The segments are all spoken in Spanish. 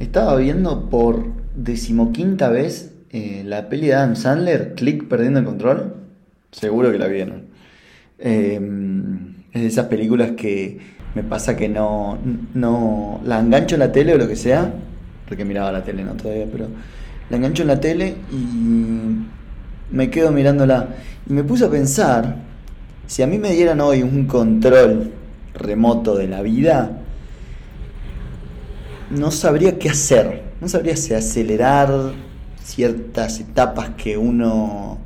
Estaba viendo por decimoquinta vez eh, la peli de Adam Sandler, Click perdiendo el control. Seguro que la vieron. Eh, es de esas películas que me pasa que no, no la engancho en la tele o lo que sea, porque miraba la tele no todavía, pero la engancho en la tele y me quedo mirándola. Y me puse a pensar, si a mí me dieran hoy un control remoto de la vida, no sabría qué hacer. No sabría si acelerar ciertas etapas que uno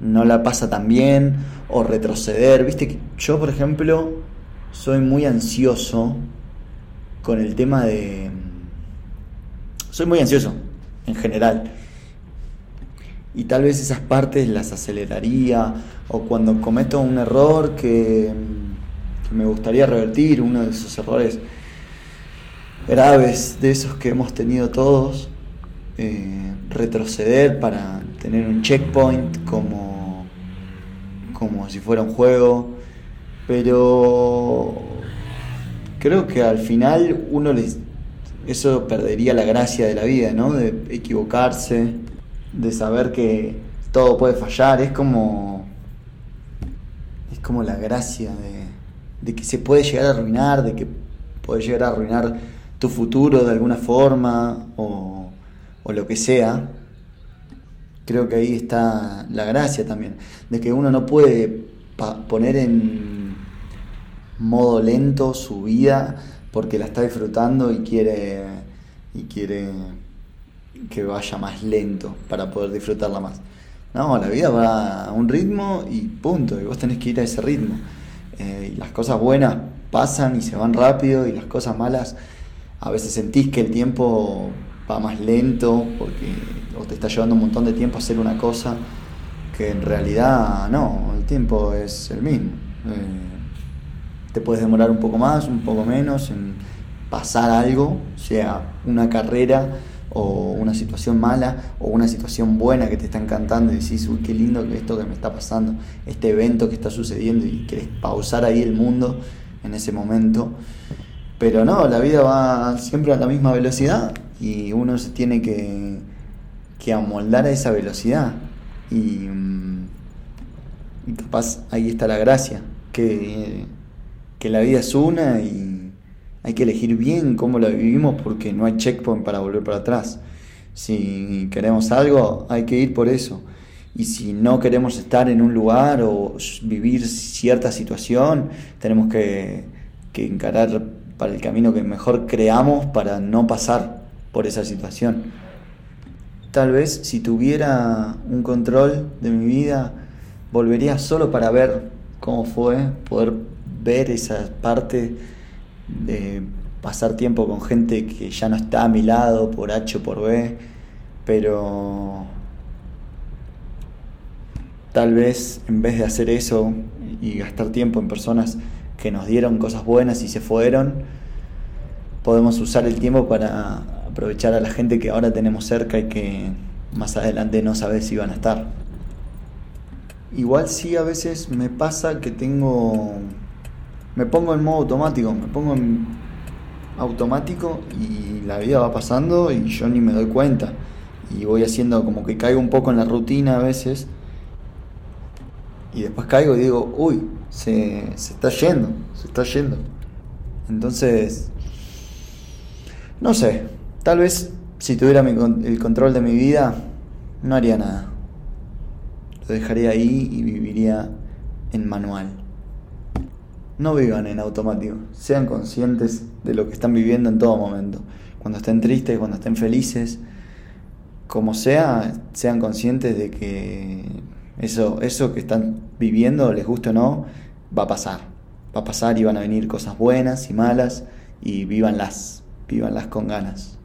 no la pasa tan bien o retroceder. Viste que yo, por ejemplo, soy muy ansioso con el tema de... Soy muy ansioso en general. Y tal vez esas partes las aceleraría o cuando cometo un error que, que me gustaría revertir, uno de esos errores graves de esos que hemos tenido todos, eh, retroceder para tener un checkpoint como, como si fuera un juego, pero creo que al final uno les, eso perdería la gracia de la vida, ¿no? De equivocarse, de saber que todo puede fallar, es como, es como la gracia de, de que se puede llegar a arruinar, de que puede llegar a arruinar tu futuro de alguna forma o, lo que sea, creo que ahí está la gracia también, de que uno no puede poner en modo lento su vida porque la está disfrutando y quiere y quiere que vaya más lento para poder disfrutarla más. No, la vida va a un ritmo y punto, y vos tenés que ir a ese ritmo. Eh, y las cosas buenas pasan y se van rápido y las cosas malas a veces sentís que el tiempo va más lento porque o te está llevando un montón de tiempo hacer una cosa que en realidad no, el tiempo es el mismo. Eh, te puedes demorar un poco más, un poco menos en pasar algo, sea una carrera o una situación mala o una situación buena que te está encantando y decís, uy, qué lindo que esto que me está pasando, este evento que está sucediendo y querés pausar ahí el mundo en ese momento. Pero no, la vida va siempre a la misma velocidad y uno se tiene que, que amoldar a esa velocidad. Y, mm, y, capaz ahí está la gracia, que, que la vida es una y hay que elegir bien cómo la vivimos porque no hay checkpoint para volver para atrás. Si queremos algo, hay que ir por eso. Y si no queremos estar en un lugar o vivir cierta situación, tenemos que, que encarar para el camino que mejor creamos para no pasar por esa situación. Tal vez si tuviera un control de mi vida, volvería solo para ver cómo fue, poder ver esa parte de pasar tiempo con gente que ya no está a mi lado por H o por B, pero tal vez en vez de hacer eso y gastar tiempo en personas que nos dieron cosas buenas y se fueron, podemos usar el tiempo para aprovechar a la gente que ahora tenemos cerca y que más adelante no sabes si van a estar. Igual sí a veces me pasa que tengo... Me pongo en modo automático, me pongo en automático y la vida va pasando y yo ni me doy cuenta. Y voy haciendo como que caigo un poco en la rutina a veces. Y después caigo y digo, uy, se, está yendo, se está yendo. Entonces, no sé, tal vez si tuviera el control de mi vida, no haría nada. Lo dejaría ahí y viviría en manual. No vivan en automático, sean conscientes de lo que están viviendo en todo momento. Cuando estén tristes, cuando estén felices, como sea, sean conscientes de que eso, eso que están viviendo, les guste o no, va a pasar. Va a pasar y van a venir cosas buenas y malas y vívanlas, vívanlas con ganas.